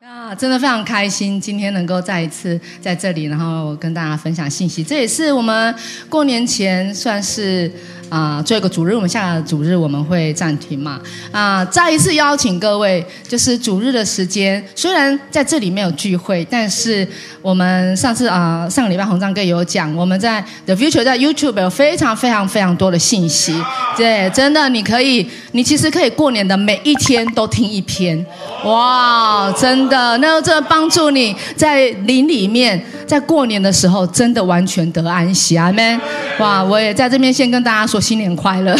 啊，真的非常开心，今天能够再一次在这里，然后跟大家分享信息。这也是我们过年前算是啊做一个主日，我们下个主日我们会暂停嘛。啊，再一次邀请各位，就是主日的时间，虽然在这里没有聚会，但是我们上次啊上个礼拜红章哥有讲，我们在 The Future 在 YouTube 有非常非常非常多的信息，对，真的你可以，你其实可以过年的每一天都听一篇，哇，真的，那这帮助你在灵里面，在过年的时候真的完全得安息，阿门。哇，我也在这边先跟大家说新年快乐，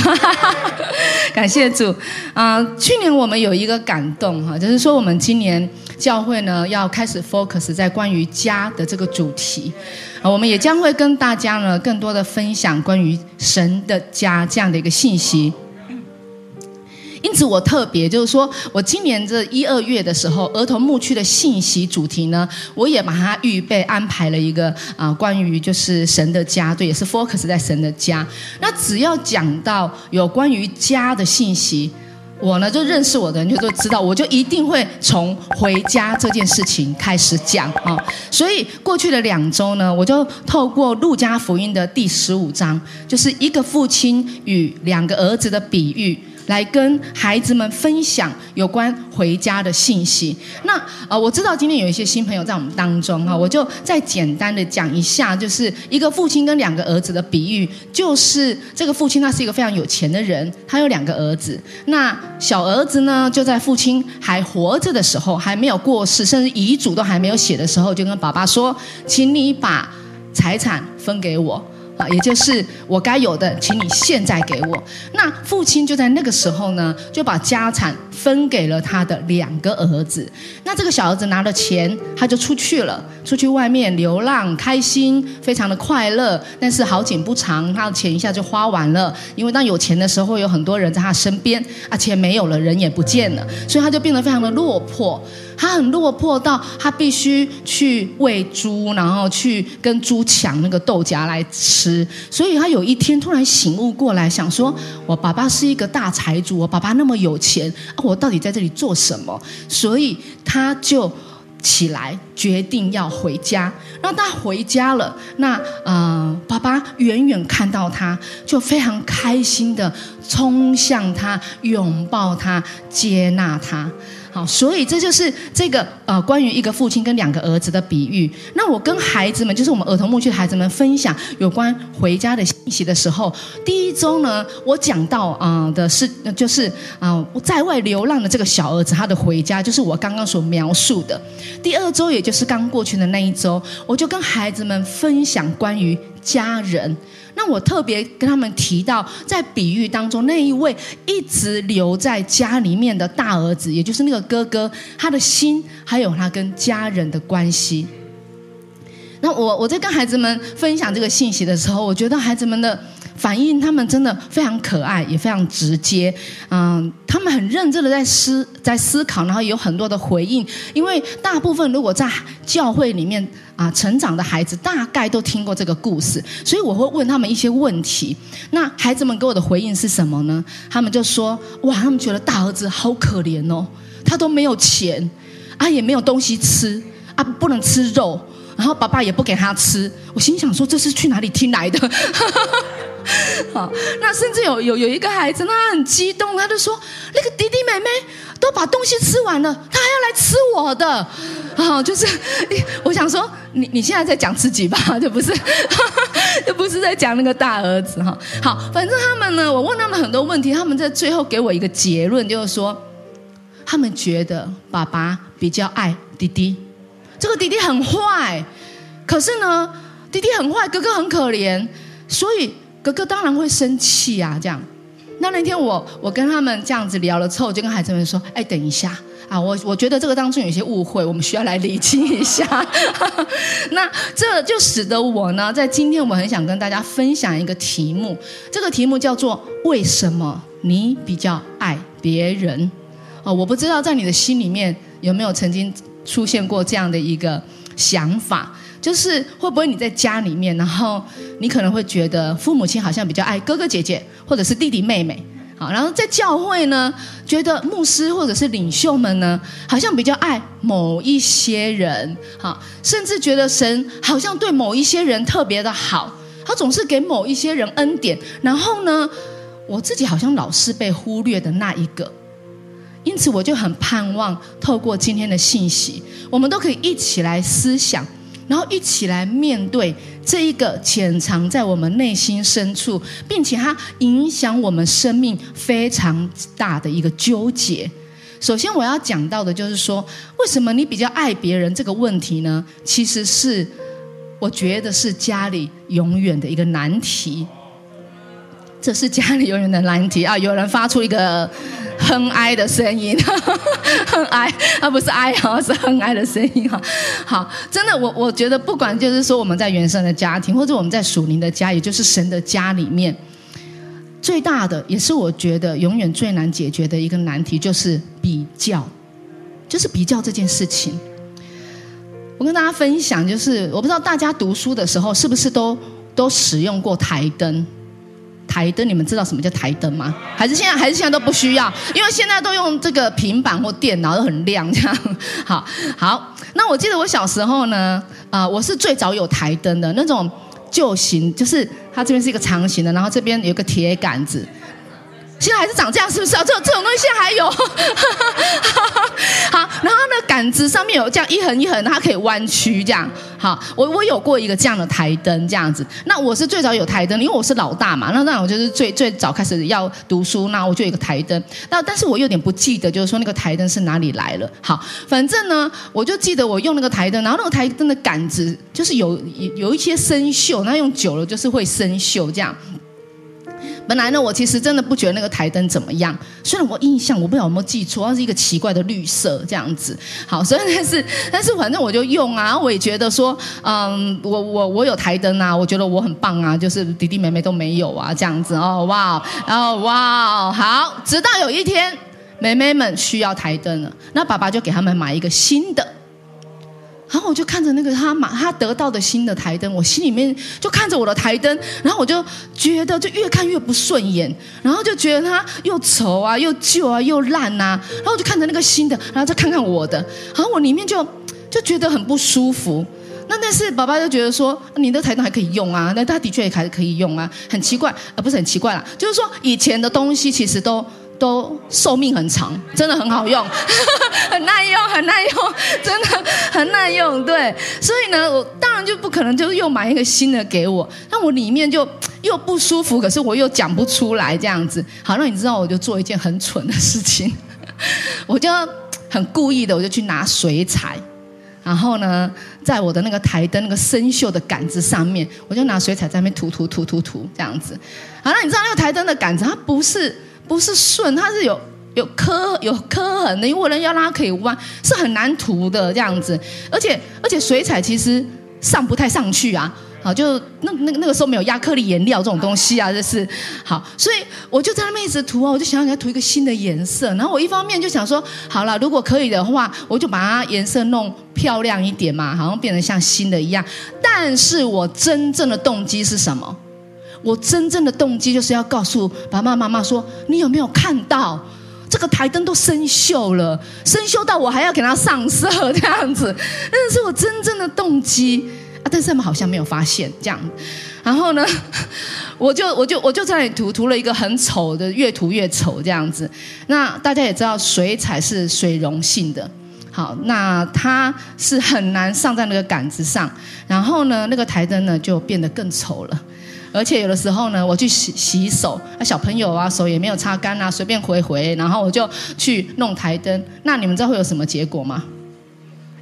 感谢主啊！去年我们有一个感动哈，就是说我们今年教会呢要开始 focus 在关于家的这个主题啊，我们也将会跟大家呢更多的分享关于神的家这样的一个信息。因此，我特别就是说，我今年这一二月的时候，儿童牧区的信息主题呢，我也把它预备安排了一个啊，关于就是神的家，对，也是 focus 在神的家。那只要讲到有关于家的信息，我呢就认识我的人就都知道，我就一定会从回家这件事情开始讲啊。所以过去的两周呢，我就透过路加福音的第十五章，就是一个父亲与两个儿子的比喻。来跟孩子们分享有关回家的信息。那呃，我知道今天有一些新朋友在我们当中哈，我就再简单的讲一下，就是一个父亲跟两个儿子的比喻。就是这个父亲他是一个非常有钱的人，他有两个儿子。那小儿子呢，就在父亲还活着的时候，还没有过世，甚至遗嘱都还没有写的时候，就跟爸爸说：“请你把财产分给我。”啊，也就是我该有的，请你现在给我。那父亲就在那个时候呢，就把家产分给了他的两个儿子。那这个小儿子拿了钱，他就出去了，出去外面流浪，开心，非常的快乐。但是好景不长，他的钱一下就花完了。因为当有钱的时候，有很多人在他身边，啊，钱没有了，人也不见了，所以他就变得非常的落魄。他很落魄到他必须去喂猪，然后去跟猪抢那个豆荚来吃。所以他有一天突然醒悟过来，想说：我爸爸是一个大财主，我爸爸那么有钱，我到底在这里做什么？所以他就起来决定要回家。那他回家了，那呃，爸爸远远看到他，就非常开心的冲向他，拥抱他，接纳他。好，所以这就是这个呃，关于一个父亲跟两个儿子的比喻。那我跟孩子们，就是我们儿童牧区的孩子们分享有关回家的信息的时候，第一周呢，我讲到啊的是，就是啊在外流浪的这个小儿子他的回家，就是我刚刚所描述的。第二周，也就是刚过去的那一周，我就跟孩子们分享关于家人。那我特别跟他们提到，在比喻当中那一位一直留在家里面的大儿子，也就是那个哥哥，他的心还有他跟家人的关系。那我我在跟孩子们分享这个信息的时候，我觉得孩子们的。反应他们真的非常可爱，也非常直接。嗯，他们很认真的在思在思考，然后有很多的回应。因为大部分如果在教会里面啊成长的孩子，大概都听过这个故事，所以我会问他们一些问题。那孩子们给我的回应是什么呢？他们就说：哇，他们觉得大儿子好可怜哦，他都没有钱啊，也没有东西吃啊，不能吃肉，然后爸爸也不给他吃。我心想说：这是去哪里听来的？好，那甚至有有有一个孩子，他很激动，他就说：“那个弟弟妹妹都把东西吃完了，他还要来吃我的。”啊，就是 我想说，你你现在在讲自己吧，就不是，就不是在讲那个大儿子哈。好，反正他们呢，我问他们很多问题，他们在最后给我一个结论，就是说，他们觉得爸爸比较爱弟弟，这个弟弟很坏，可是呢，弟弟很坏，哥哥很可怜，所以。哥哥当然会生气啊，这样。那那天我我跟他们这样子聊了之后，我就跟孩子们说：“哎，等一下啊，我我觉得这个当中有些误会，我们需要来理清一下。”那这就使得我呢，在今天我很想跟大家分享一个题目，这个题目叫做“为什么你比较爱别人？”哦，我不知道在你的心里面有没有曾经出现过这样的一个想法。就是会不会你在家里面，然后你可能会觉得父母亲好像比较爱哥哥姐姐或者是弟弟妹妹好，然后在教会呢，觉得牧师或者是领袖们呢，好像比较爱某一些人，好，甚至觉得神好像对某一些人特别的好，他总是给某一些人恩典，然后呢，我自己好像老是被忽略的那一个，因此我就很盼望透过今天的信息，我们都可以一起来思想。然后一起来面对这一个潜藏在我们内心深处，并且它影响我们生命非常大的一个纠结。首先我要讲到的就是说，为什么你比较爱别人这个问题呢？其实是我觉得是家里永远的一个难题。这是家里永远的难题啊！有人发出一个哼哀的声音，哼哀，而不是哀嚎，是哼哀的声音哈。好，真的，我我觉得不管就是说我们在原生的家庭，或者我们在属灵的家，也就是神的家里面，最大的也是我觉得永远最难解决的一个难题，就是比较，就是比较这件事情。我跟大家分享，就是我不知道大家读书的时候是不是都都使用过台灯。台灯，你们知道什么叫台灯吗？还是现在还是现在都不需要？因为现在都用这个平板或电脑都很亮，这样。好好，那我记得我小时候呢，啊，我是最早有台灯的那种旧型，就是它这边是一个长形的，然后这边有个铁杆子。现在还是长这样，是不是啊？这这种东西现在还有。好，然后呢，杆子上面有这样一横一横，它可以弯曲这样。好，我我有过一个这样的台灯这样子。那我是最早有台灯，因为我是老大嘛。那那我就是最最早开始要读书，那我就有一个台灯。那但是我有点不记得，就是说那个台灯是哪里来了。好，反正呢，我就记得我用那个台灯，然后那个台灯的杆子就是有有一些生锈，那用久了就是会生锈这样。本来呢，我其实真的不觉得那个台灯怎么样。虽然我印象我不知道有没有记错，它是一个奇怪的绿色这样子。好，所以但是但是反正我就用啊，我也觉得说，嗯，我我我有台灯啊，我觉得我很棒啊，就是弟弟妹妹都没有啊，这样子哦，哇，然后哇，好，直到有一天妹妹们需要台灯了，那爸爸就给他们买一个新的。然后我就看着那个他买他得到的新的台灯，我心里面就看着我的台灯，然后我就觉得就越看越不顺眼，然后就觉得它又丑啊，又旧啊，又烂呐。然后我就看着那个新的，然后再看看我的，然后我里面就就觉得很不舒服。那但是爸爸就觉得说，你的台灯还可以用啊，那他的确也还可以用啊，很奇怪，呃，不是很奇怪啦，就是说以前的东西其实都。都寿命很长，真的很好用，很耐用，很耐用，真的 很耐用。对，所以呢，我当然就不可能就又买一个新的给我，那我里面就 又不舒服，可是我又讲不出来这样子。好，那你知道，我就做一件很蠢的事情，我就 很故意的，我就去拿水彩，然后呢，在我的那个台灯那个生锈的杆子上面，我就拿水彩在那边涂涂涂涂涂这样子。好，那你知道那个台灯的杆子，它不是。不是顺，它是有有磕有磕痕的，因为为了要让它可以弯，是很难涂的这样子。而且而且水彩其实上不太上去啊，好就那那那个时候没有亚克力颜料这种东西啊，就是好，所以我就在那边一直涂啊，我就想要给它涂一个新的颜色。然后我一方面就想说，好了，如果可以的话，我就把它颜色弄漂亮一点嘛，好像变得像新的一样。但是我真正的动机是什么？我真正的动机就是要告诉爸爸妈妈说：“你有没有看到这个台灯都生锈了？生锈到我还要给它上色这样子，那是我真正的动机啊！但是他们好像没有发现这样。然后呢，我就我就我就在那里涂涂了一个很丑的，越涂越丑这样子。那大家也知道，水彩是水溶性的，好，那它是很难上在那个杆子上。然后呢，那个台灯呢就变得更丑了。”而且有的时候呢，我去洗洗手，那小朋友啊，手也没有擦干啊，随便回回，然后我就去弄台灯。那你们知道会有什么结果吗？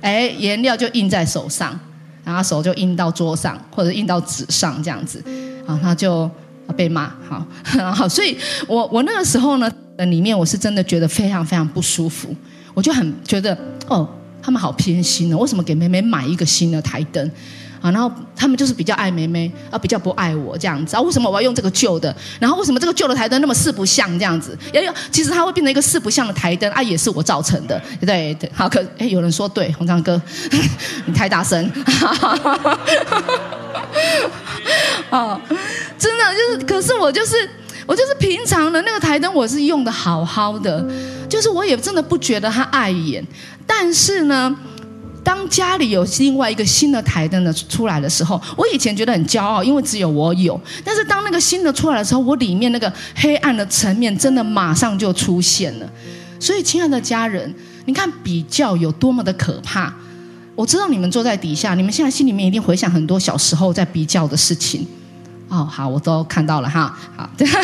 哎，颜料就印在手上，然后手就印到桌上或者印到纸上这样子，啊，他就被骂。好，好，所以我我那个时候呢，里面我是真的觉得非常非常不舒服，我就很觉得哦，他们好偏心哦，为什么给妹妹买一个新的台灯？然后他们就是比较爱妹妹，啊，比较不爱我这样子啊。为什么我要用这个旧的？然后为什么这个旧的台灯那么四不像这样子？要用，其实它会变成一个四不像的台灯啊，也是我造成的，对对。好，可哎，有人说对，红章哥，你太大声。哦，真的就是，可是我就是我就是平常的那个台灯，我是用的好好的，就是我也真的不觉得它碍眼。但是呢，当家里有另外一个新的台灯的出来的时候，我以前觉得很骄傲，因为只有我有。但是当那个新的出来的时候，我里面那个黑暗的层面真的马上就出现了。所以，亲爱的家人，你看比较有多么的可怕。我知道你们坐在底下，你们现在心里面一定回想很多小时候在比较的事情。哦，好，我都看到了哈。好，就是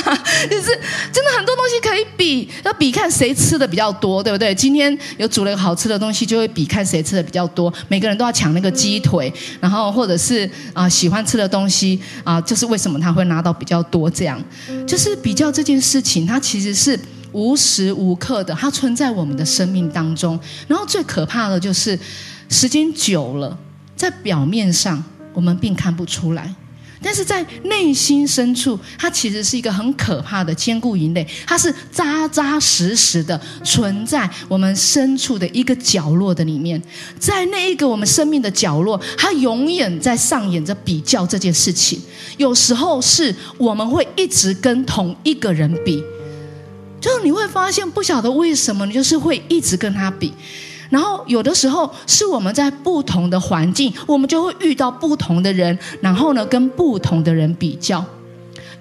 真的很多东西可以比，要比看谁吃的比较多，对不对？今天有煮了一个好吃的东西，就会比看谁吃的比较多。每个人都要抢那个鸡腿，然后或者是啊喜欢吃的东西啊，就是为什么他会拿到比较多？这样就是比较这件事情，它其实是无时无刻的，它存在我们的生命当中。然后最可怕的就是时间久了，在表面上我们并看不出来。但是在内心深处，它其实是一个很可怕的坚固营垒，它是扎扎实实的存在我们深处的一个角落的里面，在那一个我们生命的角落，它永远在上演着比较这件事情。有时候是我们会一直跟同一个人比，就是你会发现不晓得为什么，你就是会一直跟他比。然后有的时候是我们在不同的环境，我们就会遇到不同的人，然后呢跟不同的人比较，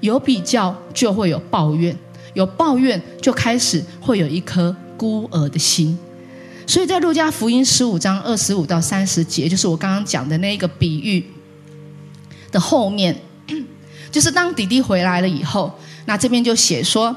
有比较就会有抱怨，有抱怨就开始会有一颗孤儿的心。所以在路加福音十五章二十五到三十节，就是我刚刚讲的那个比喻的后面，就是当弟弟回来了以后，那这边就写说。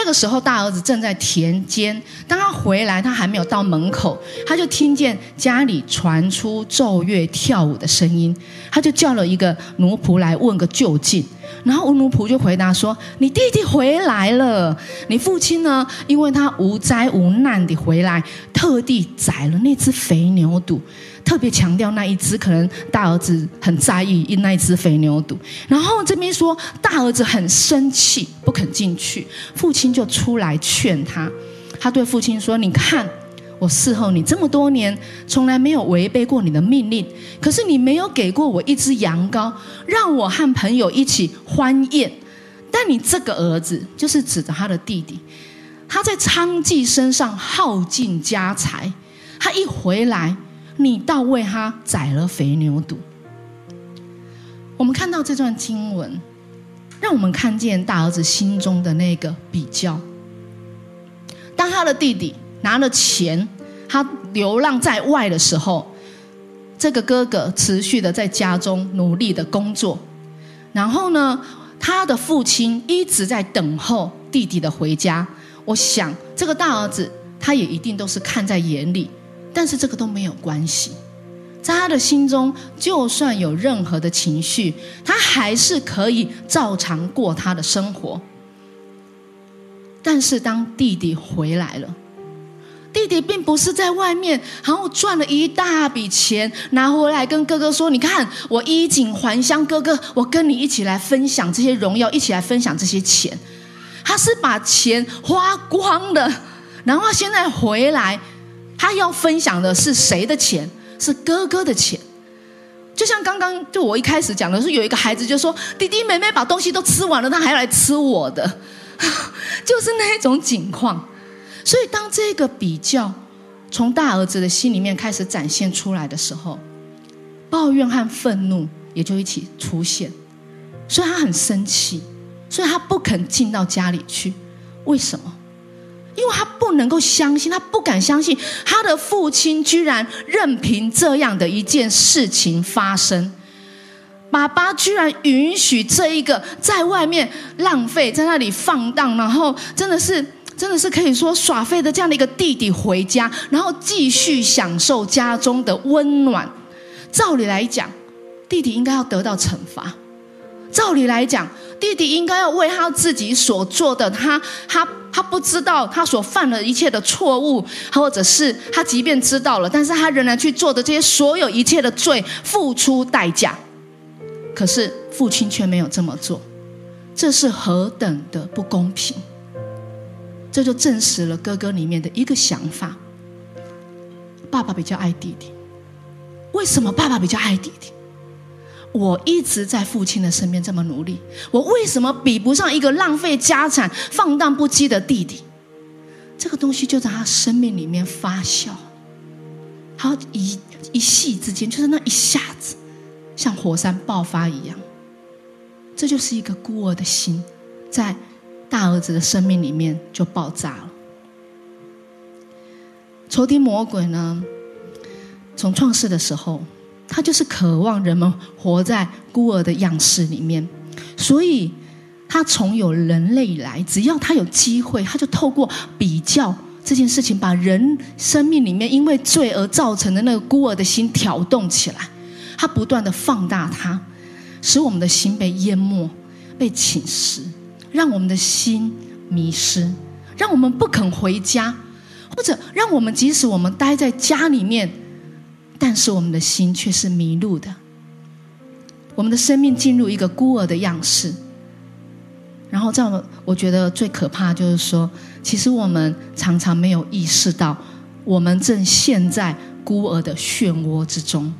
那个时候，大儿子正在田间。当他回来，他还没有到门口，他就听见家里传出奏乐跳舞的声音。他就叫了一个奴仆来问个究竟。然后奴仆就回答说：“你弟弟回来了。你父亲呢？因为他无灾无难地回来，特地宰了那只肥牛犊。”特别强调那一只，可能大儿子很在意那一只肥牛肚。然后这边说大儿子很生气，不肯进去。父亲就出来劝他。他对父亲说：“你看，我伺候你这么多年，从来没有违背过你的命令。可是你没有给过我一只羊羔，让我和朋友一起欢宴。但你这个儿子，就是指着他的弟弟，他在娼妓身上耗尽家财。他一回来。”你倒为他宰了肥牛肚。我们看到这段经文，让我们看见大儿子心中的那个比较。当他的弟弟拿了钱，他流浪在外的时候，这个哥哥持续的在家中努力的工作。然后呢，他的父亲一直在等候弟弟的回家。我想，这个大儿子他也一定都是看在眼里。但是这个都没有关系，在他的心中，就算有任何的情绪，他还是可以照常过他的生活。但是当弟弟回来了，弟弟并不是在外面，然后赚了一大笔钱拿回来跟哥哥说：“你看，我衣锦还乡，哥哥，我跟你一起来分享这些荣耀，一起来分享这些钱。”他是把钱花光了，然后现在回来。他要分享的是谁的钱？是哥哥的钱。就像刚刚就我一开始讲的是，有一个孩子就说：“弟弟妹妹把东西都吃完了，他还要来吃我的。”就是那种情况。所以当这个比较从大儿子的心里面开始展现出来的时候，抱怨和愤怒也就一起出现。所以他很生气，所以他不肯进到家里去。为什么？因为他不能够相信，他不敢相信他的父亲居然任凭这样的一件事情发生。爸爸居然允许这一个在外面浪费，在那里放荡，然后真的是真的是可以说耍废的这样的一个弟弟回家，然后继续享受家中的温暖。照理来讲，弟弟应该要得到惩罚。照理来讲，弟弟应该要为他自己所做的，他他。他不知道他所犯的一切的错误，或者是他即便知道了，但是他仍然去做的这些所有一切的罪，付出代价。可是父亲却没有这么做，这是何等的不公平！这就证实了哥哥里面的一个想法：爸爸比较爱弟弟。为什么爸爸比较爱弟弟？我一直在父亲的身边这么努力，我为什么比不上一个浪费家产、放荡不羁的弟弟？这个东西就在他生命里面发酵，他一一夕之间，就是那一下子，像火山爆发一样。这就是一个孤儿的心，在大儿子的生命里面就爆炸了。仇敌魔鬼呢，从创世的时候。他就是渴望人们活在孤儿的样式里面，所以他从有人类以来，只要他有机会，他就透过比较这件事情，把人生命里面因为罪而造成的那个孤儿的心挑动起来，他不断的放大它，使我们的心被淹没、被侵蚀，让我们的心迷失，让我们不肯回家，或者让我们即使我们待在家里面。但是我们的心却是迷路的，我们的生命进入一个孤儿的样式。然后，在我我觉得最可怕就是说，其实我们常常没有意识到，我们正陷在孤儿的漩涡之中。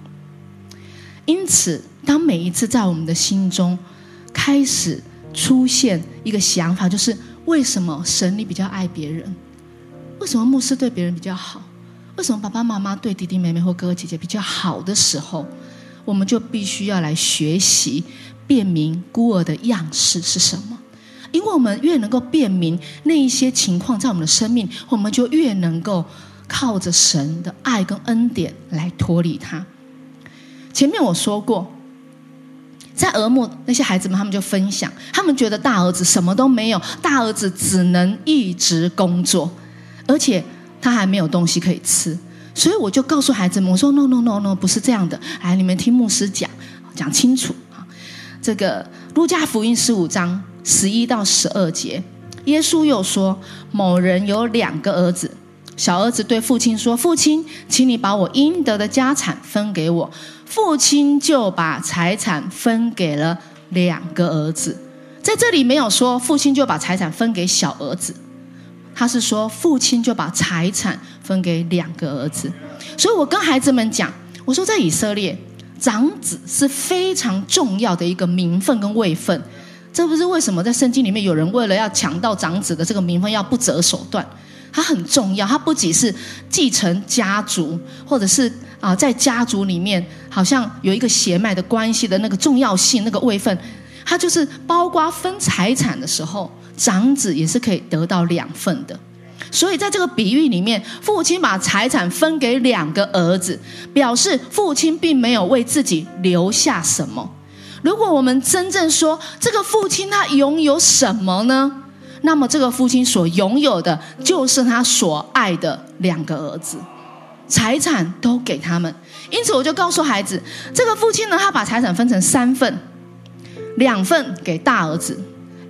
因此，当每一次在我们的心中开始出现一个想法，就是为什么神你比较爱别人？为什么牧师对别人比较好？为什么爸爸妈妈对弟弟妹妹或哥哥姐姐比较好的时候，我们就必须要来学习辨明孤儿的样式是什么？因为我们越能够辨明那一些情况在我们的生命，我们就越能够靠着神的爱跟恩典来脱离他。前面我说过，在俄木那些孩子们，他们就分享，他们觉得大儿子什么都没有，大儿子只能一直工作，而且。他还没有东西可以吃，所以我就告诉孩子们：“我说，no no no no，不是这样的。来，你们听牧师讲，讲清楚啊。这个路加福音十五章十一到十二节，耶稣又说：某人有两个儿子，小儿子对父亲说：‘父亲，请你把我应得的家产分给我。’父亲就把财产分给了两个儿子。在这里没有说父亲就把财产分给小儿子。”他是说，父亲就把财产分给两个儿子，所以我跟孩子们讲，我说在以色列，长子是非常重要的一个名分跟位分，这不是为什么在圣经里面有人为了要抢到长子的这个名分要不择手段，他很重要，他不仅是继承家族，或者是啊在家族里面好像有一个血脉的关系的那个重要性那个位分，他就是包括分财产的时候。长子也是可以得到两份的，所以在这个比喻里面，父亲把财产分给两个儿子，表示父亲并没有为自己留下什么。如果我们真正说这个父亲他拥有什么呢？那么这个父亲所拥有的就是他所爱的两个儿子，财产都给他们。因此，我就告诉孩子，这个父亲呢，他把财产分成三份，两份给大儿子。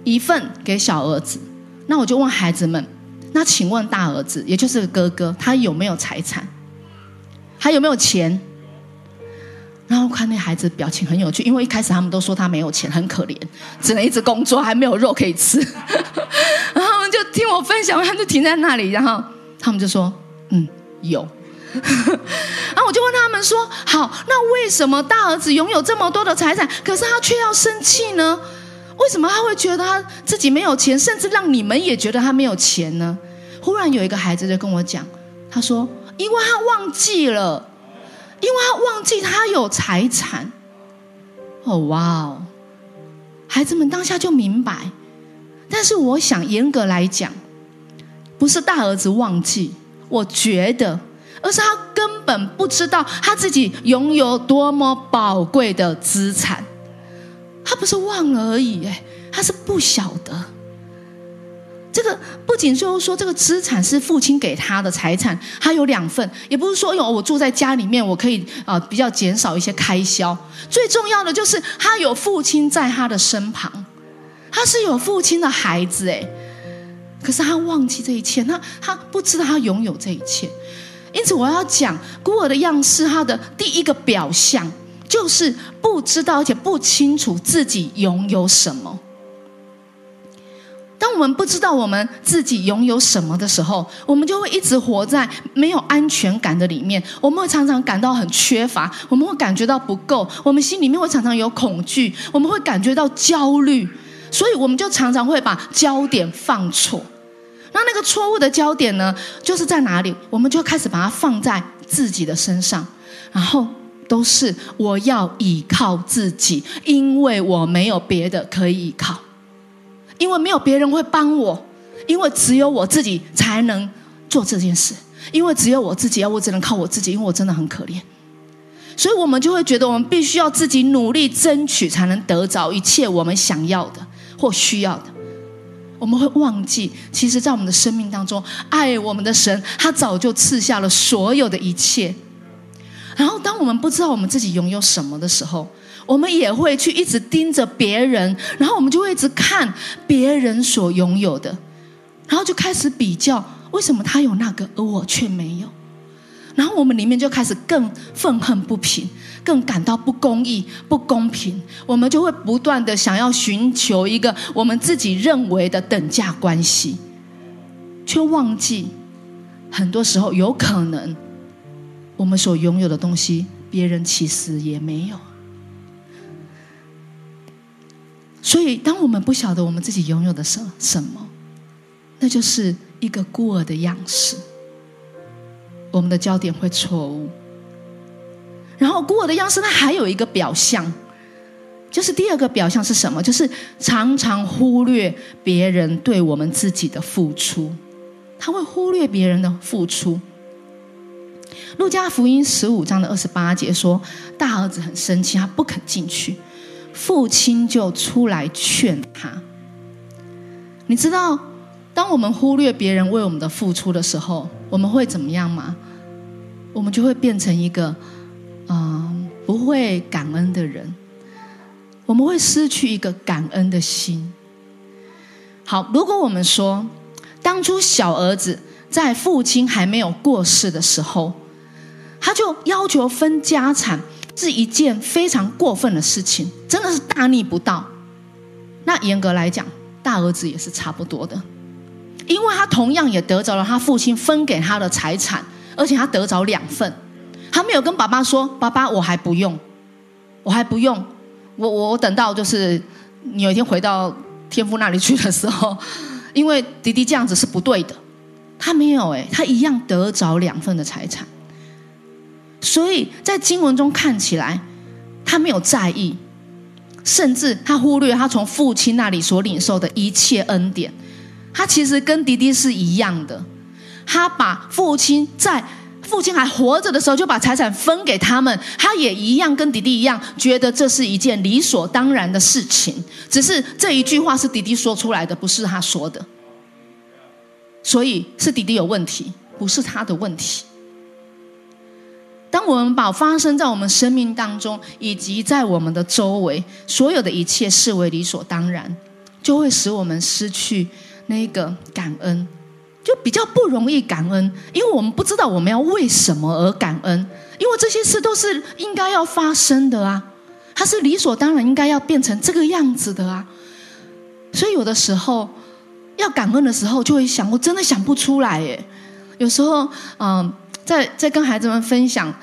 一份给小儿子，那我就问孩子们：那请问大儿子，也就是哥哥，他有没有财产？还有没有钱？然后看那孩子表情很有趣，因为一开始他们都说他没有钱，很可怜，只能一直工作，还没有肉可以吃。然后他们就听我分享，他们就停在那里，然后他们就说：嗯，有。然后我就问他们说：好，那为什么大儿子拥有这么多的财产，可是他却要生气呢？为什么他会觉得他自己没有钱，甚至让你们也觉得他没有钱呢？忽然有一个孩子就跟我讲，他说：“因为他忘记了，因为他忘记他有财产。”哦，哇哦！孩子们当下就明白。但是我想严格来讲，不是大儿子忘记，我觉得，而是他根本不知道他自己拥有多么宝贵的资产。他不是忘了而已，哎，他是不晓得。这个不仅就是说，这个资产是父亲给他的财产，他有两份，也不是说有我住在家里面，我可以啊比较减少一些开销。最重要的就是他有父亲在他的身旁，他是有父亲的孩子，哎，可是他忘记这一切，他他不知道他拥有这一切。因此，我要讲孤儿的样式，他的第一个表象。就是不知道，而且不清楚自己拥有什么。当我们不知道我们自己拥有什么的时候，我们就会一直活在没有安全感的里面。我们会常常感到很缺乏，我们会感觉到不够，我们心里面会常常有恐惧，我们会感觉到焦虑，所以我们就常常会把焦点放错。那那个错误的焦点呢，就是在哪里？我们就开始把它放在自己的身上，然后都是我要依靠自己，因为我没有别的可以依靠。因为没有别人会帮我，因为只有我自己才能做这件事，因为只有我自己，要我只能靠我自己，因为我真的很可怜，所以我们就会觉得我们必须要自己努力争取，才能得着一切我们想要的或需要的。我们会忘记，其实，在我们的生命当中，爱我们的神，他早就赐下了所有的一切。然后，当我们不知道我们自己拥有什么的时候，我们也会去一直盯着别人，然后我们就会一直看别人所拥有的，然后就开始比较，为什么他有那个，而我却没有？然后我们里面就开始更愤恨不平，更感到不公义、不公平。我们就会不断的想要寻求一个我们自己认为的等价关系，却忘记很多时候有可能我们所拥有的东西，别人其实也没有。所以，当我们不晓得我们自己拥有的什什么，那就是一个孤儿的样式。我们的焦点会错误。然后，孤儿的样式，它还有一个表象，就是第二个表象是什么？就是常常忽略别人对我们自己的付出。他会忽略别人的付出。路加福音十五章的二十八节说，大儿子很生气，他不肯进去。父亲就出来劝他。你知道，当我们忽略别人为我们的付出的时候，我们会怎么样吗？我们就会变成一个，嗯，不会感恩的人。我们会失去一个感恩的心。好，如果我们说，当初小儿子在父亲还没有过世的时候，他就要求分家产。是一件非常过分的事情，真的是大逆不道。那严格来讲，大儿子也是差不多的，因为他同样也得着了他父亲分给他的财产，而且他得着两份。他没有跟爸爸说：“爸爸，我还不用，我还不用，我我等到就是你有一天回到天父那里去的时候，因为弟弟这样子是不对的。”他没有哎，他一样得着两份的财产。所以在经文中看起来，他没有在意，甚至他忽略他从父亲那里所领受的一切恩典。他其实跟迪迪是一样的，他把父亲在父亲还活着的时候就把财产分给他们，他也一样跟迪迪一样，觉得这是一件理所当然的事情。只是这一句话是迪迪说出来的，不是他说的，所以是迪迪有问题，不是他的问题。当我们把发生在我们生命当中以及在我们的周围所有的一切视为理所当然，就会使我们失去那个感恩，就比较不容易感恩，因为我们不知道我们要为什么而感恩，因为这些事都是应该要发生的啊，它是理所当然应该要变成这个样子的啊，所以有的时候要感恩的时候，就会想，我真的想不出来耶，有时候嗯。在在跟孩子们分享，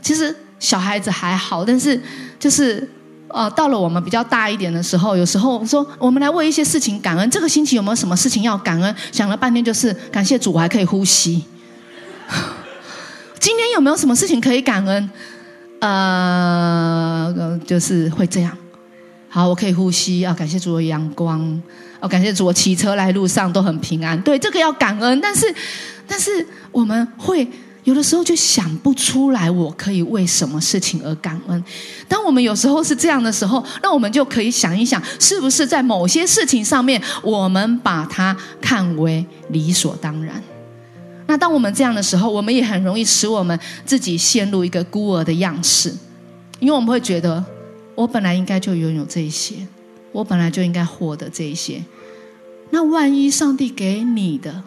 其实小孩子还好，但是就是呃，到了我们比较大一点的时候，有时候说我们来为一些事情感恩。这个星期有没有什么事情要感恩？想了半天就是感谢主，我还可以呼吸。今天有没有什么事情可以感恩？呃，就是会这样。好，我可以呼吸啊，感谢主的阳光，哦，感谢主，我骑车来路上都很平安。对，这个要感恩，但是但是我们会。有的时候就想不出来，我可以为什么事情而感恩。当我们有时候是这样的时候，那我们就可以想一想，是不是在某些事情上面，我们把它看为理所当然？那当我们这样的时候，我们也很容易使我们自己陷入一个孤儿的样式，因为我们会觉得，我本来应该就拥有这些，我本来就应该获得这些。那万一上帝给你的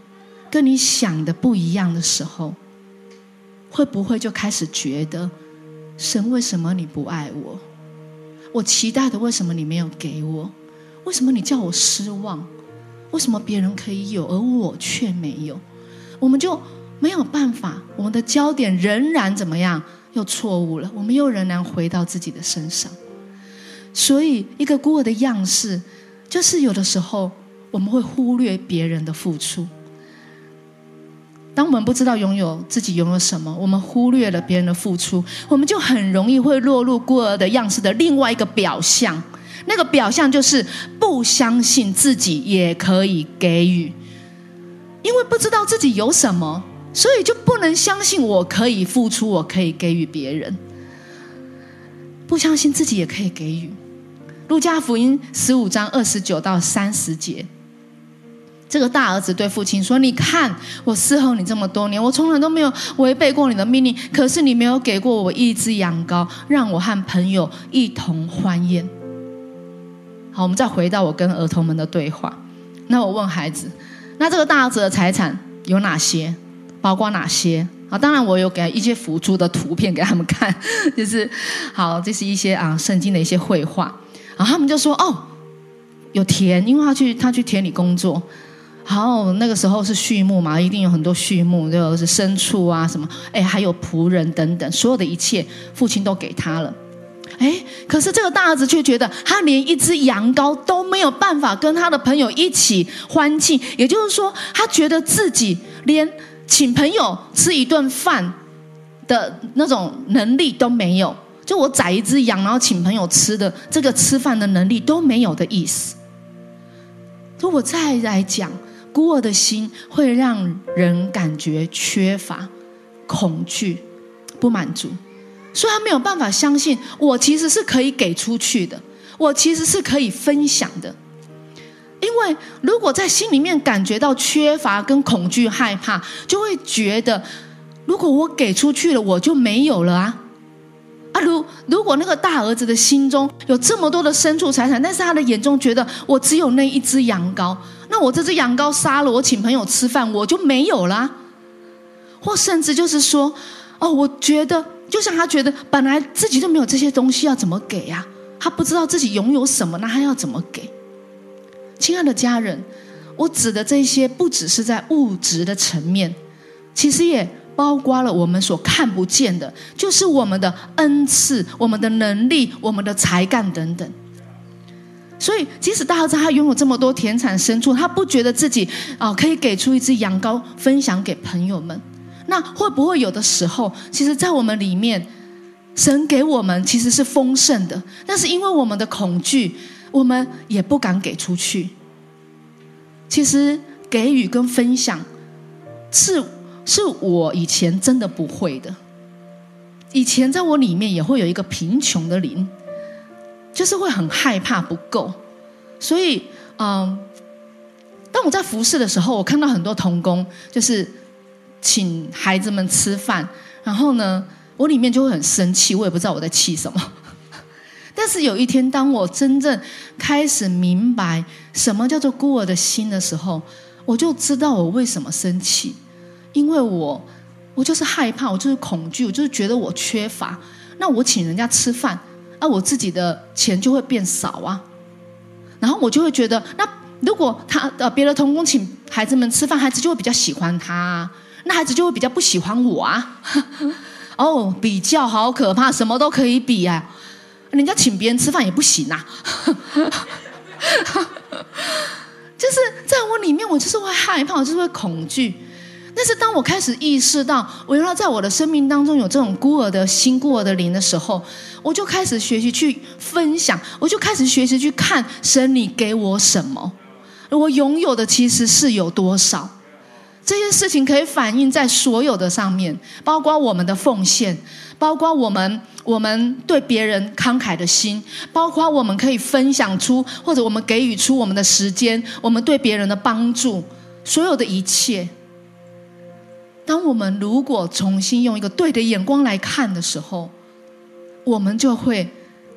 跟你想的不一样的时候，会不会就开始觉得，神为什么你不爱我？我期待的为什么你没有给我？为什么你叫我失望？为什么别人可以有，而我却没有？我们就没有办法，我们的焦点仍然怎么样？又错误了，我们又仍然回到自己的身上。所以，一个孤儿的样式，就是有的时候我们会忽略别人的付出。当我们不知道拥有自己拥有什么，我们忽略了别人的付出，我们就很容易会落入孤儿的样式的另外一个表象。那个表象就是不相信自己也可以给予，因为不知道自己有什么，所以就不能相信我可以付出，我可以给予别人。不相信自己也可以给予。路加福音十五章二十九到三十节，这个大儿子对父亲说：“你看，我伺候你这么多年，我从来都没有违背过你的命令，可是你没有给过我一只羊羔，让我和朋友一同欢宴。”好，我们再回到我跟儿童们的对话。那我问孩子：“那这个大儿子的财产有哪些？包括哪些？”啊，当然我有给一些辅助的图片给他们看，就是好，这是一些啊圣经的一些绘画，然后他们就说哦，有田，因为他去他去田里工作，好，那个时候是畜牧嘛，一定有很多畜牧，就是牲畜啊什么，哎，还有仆人等等，所有的一切，父亲都给他了，哎，可是这个大儿子却觉得他连一只羊羔都没有办法跟他的朋友一起欢庆，也就是说，他觉得自己连。请朋友吃一顿饭的那种能力都没有，就我宰一只羊，然后请朋友吃的这个吃饭的能力都没有的意思。如果再来讲，孤儿的心会让人感觉缺乏、恐惧、不满足，所以他没有办法相信我其实是可以给出去的，我其实是可以分享的。因为如果在心里面感觉到缺乏、跟恐惧、害怕，就会觉得，如果我给出去了，我就没有了啊！啊，如如果那个大儿子的心中有这么多的牲畜财产，但是他的眼中觉得我只有那一只羊羔，那我这只羊羔杀了，我请朋友吃饭，我就没有啦。或甚至就是说，哦，我觉得就像他觉得本来自己都没有这些东西，要怎么给呀？他不知道自己拥有什么，那他要怎么给？亲爱的家人，我指的这些不只是在物质的层面，其实也包括了我们所看不见的，就是我们的恩赐、我们的能力、我们的才干等等。所以，即使大儿子他拥有这么多田产牲畜，他不觉得自己啊可以给出一只羊羔分享给朋友们。那会不会有的时候，其实，在我们里面，神给我们其实是丰盛的，但是因为我们的恐惧。我们也不敢给出去。其实给予跟分享，是是我以前真的不会的。以前在我里面也会有一个贫穷的灵，就是会很害怕不够。所以，嗯，当我在服侍的时候，我看到很多童工，就是请孩子们吃饭，然后呢，我里面就会很生气，我也不知道我在气什么。但是有一天，当我真正开始明白什么叫做孤儿的心的时候，我就知道我为什么生气，因为我我就是害怕，我就是恐惧，我就是觉得我缺乏。那我请人家吃饭，那我自己的钱就会变少啊。然后我就会觉得，那如果他呃别的同工请孩子们吃饭，孩子就会比较喜欢他，那孩子就会比较不喜欢我啊。哦，比较好可怕，什么都可以比啊。人家请别人吃饭也不行啊，就是在我里面，我就是会害怕，我就是会恐惧。但是当我开始意识到，我原来在我的生命当中有这种孤儿的心、孤儿的灵的时候，我就开始学习去分享，我就开始学习去看神，你给我什么，我拥有的其实是有多少。这些事情可以反映在所有的上面，包括我们的奉献。包括我们，我们对别人慷慨的心，包括我们可以分享出，或者我们给予出我们的时间，我们对别人的帮助，所有的一切。当我们如果重新用一个对的眼光来看的时候，我们就会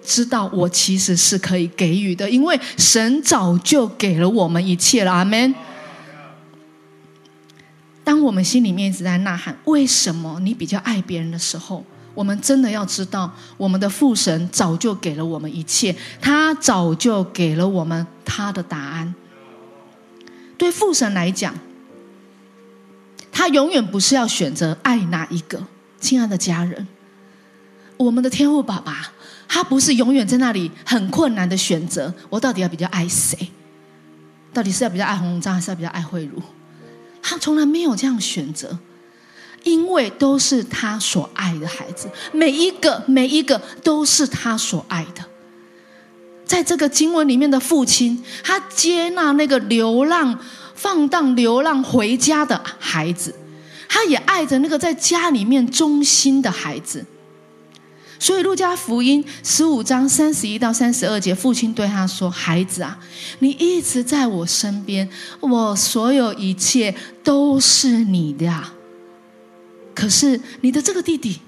知道，我其实是可以给予的，因为神早就给了我们一切了。阿门。当我们心里面一直在呐喊“为什么你比较爱别人”的时候，我们真的要知道，我们的父神早就给了我们一切，他早就给了我们他的答案。对父神来讲，他永远不是要选择爱哪一个。亲爱的家人，我们的天父爸爸，他不是永远在那里很困难的选择，我到底要比较爱谁？到底是要比较爱红章，还是要比较爱慧茹？他从来没有这样选择，因为都是他所爱的孩子，每一个每一个都是他所爱的。在这个经文里面的父亲，他接纳那个流浪、放荡、流浪回家的孩子。他也爱着那个在家里面忠心的孩子，所以路加福音十五章三十一到三十二节，父亲对他说：“孩子啊，你一直在我身边，我所有一切都是你的。呀。可是你的这个弟弟，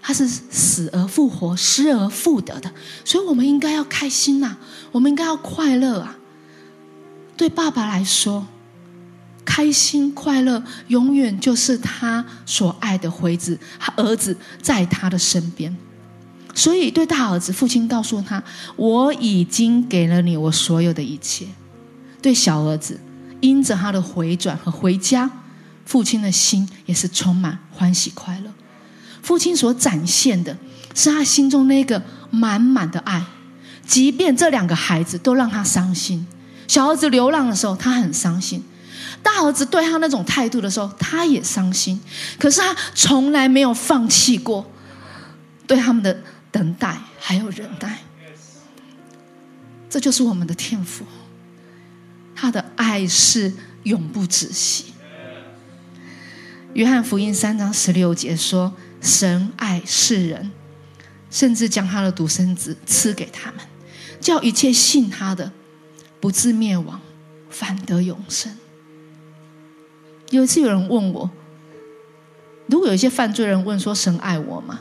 他是死而复活、失而复得的，所以我们应该要开心呐，我们应该要快乐啊。对爸爸来说。”开心快乐，永远就是他所爱的回子，他儿子在他的身边。所以，对大儿子，父亲告诉他：“我已经给了你我所有的一切。”对小儿子，因着他的回转和回家，父亲的心也是充满欢喜快乐。父亲所展现的是他心中那个满满的爱，即便这两个孩子都让他伤心。小儿子流浪的时候，他很伤心。大儿子对他那种态度的时候，他也伤心，可是他从来没有放弃过对他们的等待还有忍耐。这就是我们的天赋，他的爱是永不止息。约翰福音三章十六节说：“神爱世人，甚至将他的独生子赐给他们，叫一切信他的不至灭亡，反得永生。”有一次，有人问我：“如果有一些犯罪人问说神爱我吗？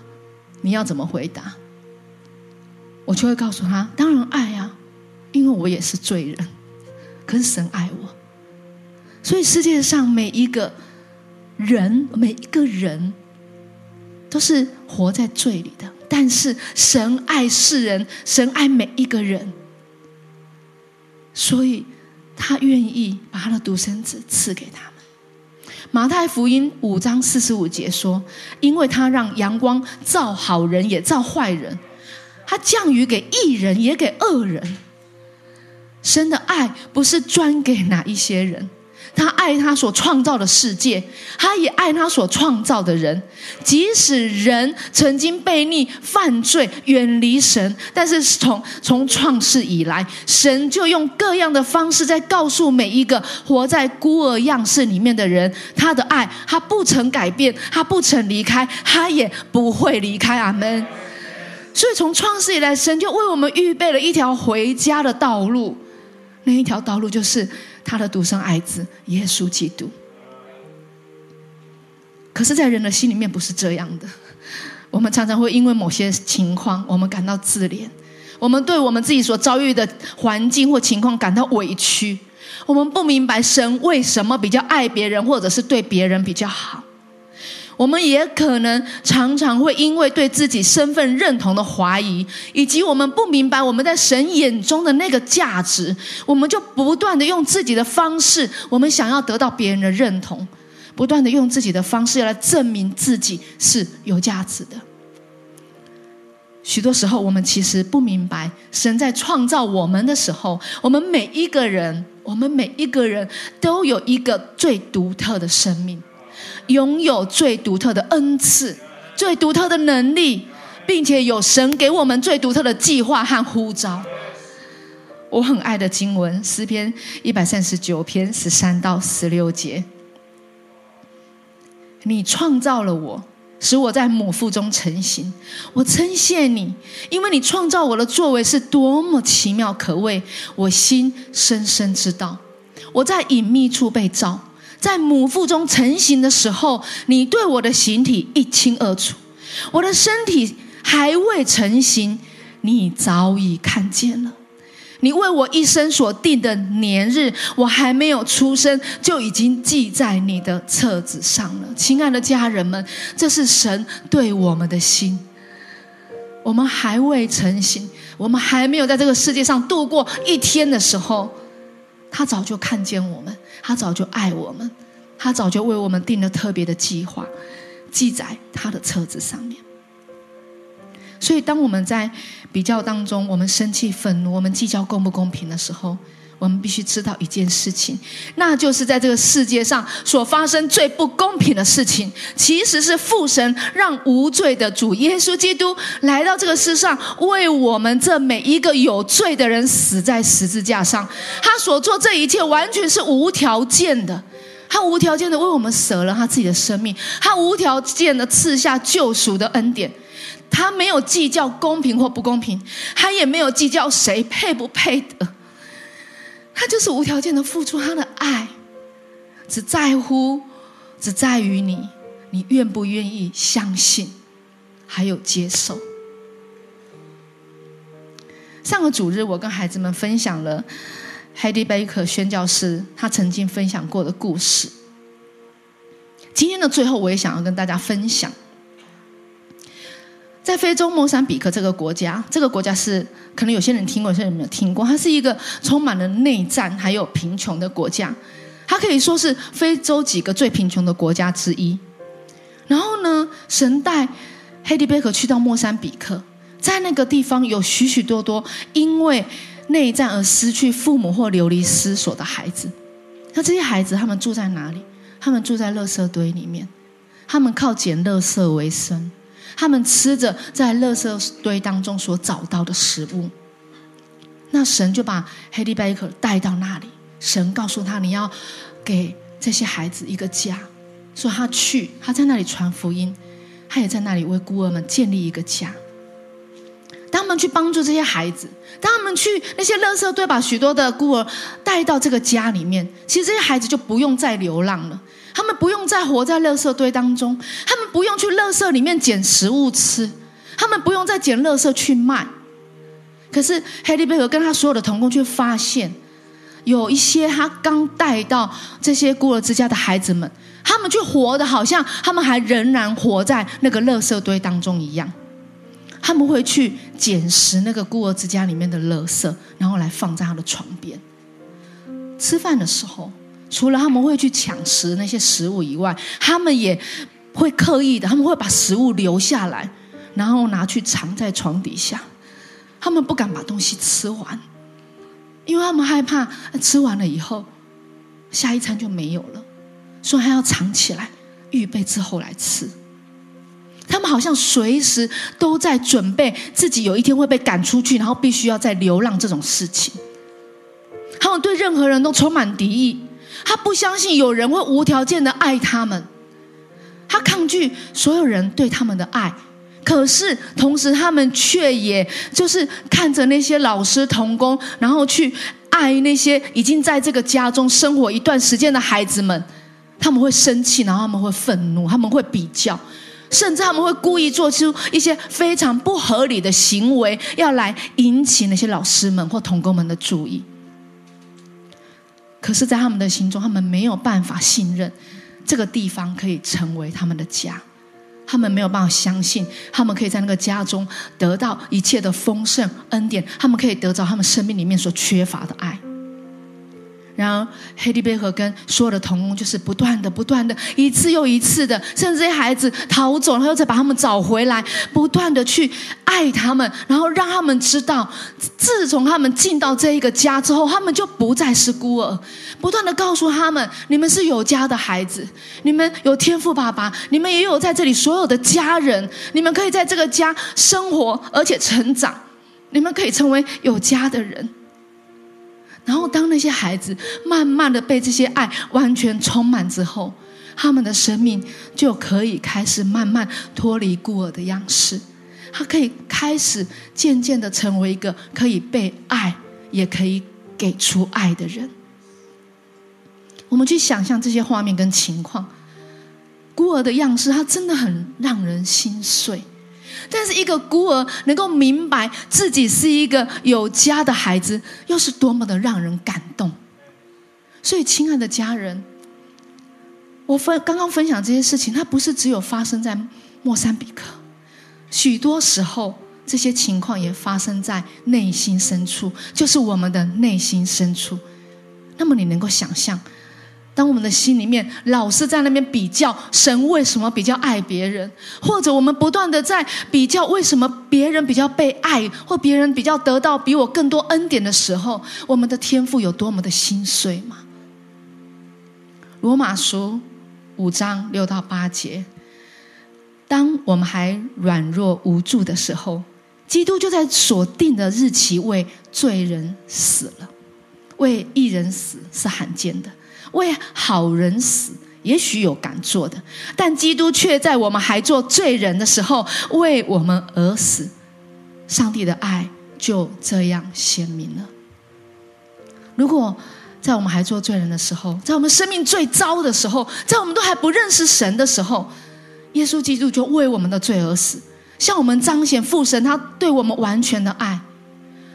你要怎么回答？”我就会告诉他：“当然爱啊，因为我也是罪人，可是神爱我。所以世界上每一个人，每一个人都是活在罪里的，但是神爱世人，神爱每一个人，所以他愿意把他的独生子赐给他。”马太福音五章四十五节说：“因为他让阳光照好人也照坏人，他降雨给义人也给恶人。神的爱不是专给哪一些人。”他爱他所创造的世界，他也爱他所创造的人。即使人曾经悖逆、犯罪、远离神，但是从从创世以来，神就用各样的方式在告诉每一个活在孤儿样式里面的人，他的爱，他不曾改变，他不曾离开，他也不会离开。阿门。所以从创世以来，神就为我们预备了一条回家的道路，那一条道路就是。他的独生爱子耶稣基督，可是，在人的心里面不是这样的。我们常常会因为某些情况，我们感到自怜；我们对我们自己所遭遇的环境或情况感到委屈。我们不明白神为什么比较爱别人，或者是对别人比较好。我们也可能常常会因为对自己身份认同的怀疑，以及我们不明白我们在神眼中的那个价值，我们就不断的用自己的方式，我们想要得到别人的认同，不断的用自己的方式要来证明自己是有价值的。许多时候，我们其实不明白，神在创造我们的时候，我们每一个人，我们每一个人都有一个最独特的生命。拥有最独特的恩赐、最独特的能力，并且有神给我们最独特的计划和呼召。我很爱的经文，诗篇一百三十九篇十三到十六节：你创造了我，使我在母腹中成型。我称谢你，因为你创造我的作为是多么奇妙可畏。我心深深知道，我在隐秘处被造。在母腹中成型的时候，你对我的形体一清二楚；我的身体还未成型，你早已看见了。你为我一生所定的年日，我还没有出生，就已经记在你的册子上了。亲爱的家人们，这是神对我们的心。我们还未成型，我们还没有在这个世界上度过一天的时候。他早就看见我们，他早就爱我们，他早就为我们定了特别的计划，记在他的册子上面。所以，当我们在比较当中，我们生气、愤怒，我们计较公不公平的时候，我们必须知道一件事情，那就是在这个世界上所发生最不公平的事情，其实是父神让无罪的主耶稣基督来到这个世上，为我们这每一个有罪的人死在十字架上。他所做这一切完全是无条件的，他无条件的为我们舍了他自己的生命，他无条件的赐下救赎的恩典。他没有计较公平或不公平，他也没有计较谁配不配得。他就是无条件的付出他的爱，只在乎，只在于你，你愿不愿意相信，还有接受。上个主日，我跟孩子们分享了 Heidi Baker 宣教师他曾经分享过的故事。今天的最后，我也想要跟大家分享。在非洲莫桑比克这个国家，这个国家是可能有些人听过，有些人没有听过。它是一个充满了内战还有贫穷的国家，它可以说是非洲几个最贫穷的国家之一。然后呢，神带黑迪贝克去到莫桑比克，在那个地方有许许多多因为内战而失去父母或流离失所的孩子。那这些孩子他们住在哪里？他们住在垃圾堆里面，他们靠捡垃圾为生。他们吃着在垃圾堆当中所找到的食物，那神就把黑利贝克带到那里。神告诉他：“你要给这些孩子一个家。”说他去，他在那里传福音，他也在那里为孤儿们建立一个家。当他们去帮助这些孩子，当他们去那些垃圾堆把许多的孤儿带到这个家里面，其实这些孩子就不用再流浪了。他们不用再活在垃圾堆当中，他们不用去垃圾里面捡食物吃，他们不用再捡垃圾去卖。可是黑利贝尔跟他所有的同工却发现，有一些他刚带到这些孤儿之家的孩子们，他们却活的好像他们还仍然活在那个垃圾堆当中一样。他们会去捡拾那个孤儿之家里面的垃圾，然后来放在他的床边。吃饭的时候。除了他们会去抢食那些食物以外，他们也会刻意的，他们会把食物留下来，然后拿去藏在床底下。他们不敢把东西吃完，因为他们害怕吃完了以后，下一餐就没有了，所以还要藏起来，预备之后来吃。他们好像随时都在准备自己有一天会被赶出去，然后必须要在流浪这种事情。他们对任何人都充满敌意。他不相信有人会无条件的爱他们，他抗拒所有人对他们的爱，可是同时他们却也就是看着那些老师童工，然后去爱那些已经在这个家中生活一段时间的孩子们，他们会生气，然后他们会愤怒，他们会比较，甚至他们会故意做出一些非常不合理的行为，要来引起那些老师们或童工们的注意。可是，在他们的心中，他们没有办法信任。这个地方可以成为他们的家，他们没有办法相信，他们可以在那个家中得到一切的丰盛恩典，他们可以得到他们生命里面所缺乏的爱。然后，黑迪贝和跟所有的童工就是不断的、不断的，一次又一次的，甚至这些孩子逃走，然后又再把他们找回来，不断的去爱他们，然后让他们知道，自从他们进到这一个家之后，他们就不再是孤儿。不断的告诉他们，你们是有家的孩子，你们有天赋爸爸，你们也有在这里所有的家人，你们可以在这个家生活，而且成长，你们可以成为有家的人。然后，当那些孩子慢慢的被这些爱完全充满之后，他们的生命就可以开始慢慢脱离孤儿的样式，他可以开始渐渐的成为一个可以被爱，也可以给出爱的人。我们去想象这些画面跟情况，孤儿的样式，他真的很让人心碎。但是一个孤儿能够明白自己是一个有家的孩子，又是多么的让人感动。所以，亲爱的家人，我分刚刚分享这些事情，它不是只有发生在莫桑比克，许多时候这些情况也发生在内心深处，就是我们的内心深处。那么，你能够想象当我们的心里面老是在那边比较神为什么比较爱别人，或者我们不断的在比较为什么别人比较被爱，或别人比较得到比我更多恩典的时候，我们的天赋有多么的心碎吗？罗马书五章六到八节，当我们还软弱无助的时候，基督就在所定的日期为罪人死了。为一人死是罕见的。为好人死，也许有敢做的，但基督却在我们还做罪人的时候为我们而死。上帝的爱就这样鲜明了。如果在我们还做罪人的时候，在我们生命最糟的时候，在我们都还不认识神的时候，耶稣基督就为我们的罪而死，向我们彰显父神他对我们完全的爱。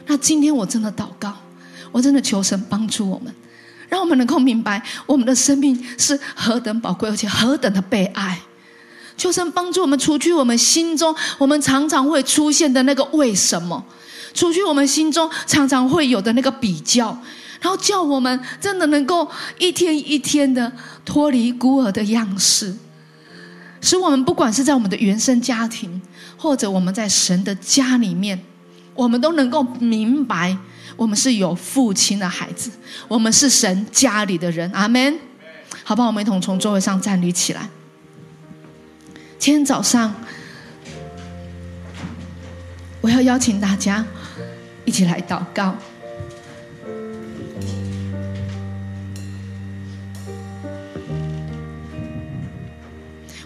那今天我真的祷告，我真的求神帮助我们。让我们能够明白，我们的生命是何等宝贵，而且何等的被爱。求神帮助我们，除去我们心中我们常常会出现的那个为什么，除去我们心中常常会有的那个比较，然后叫我们真的能够一天一天的脱离孤儿的样式，使我们不管是在我们的原生家庭，或者我们在神的家里面，我们都能够明白。我们是有父亲的孩子，我们是神家里的人，阿门。好不好？我们一同从座位上站立起来。今天早上，我要邀请大家一起来祷告。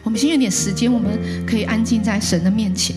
我们先有点时间，我们可以安静在神的面前。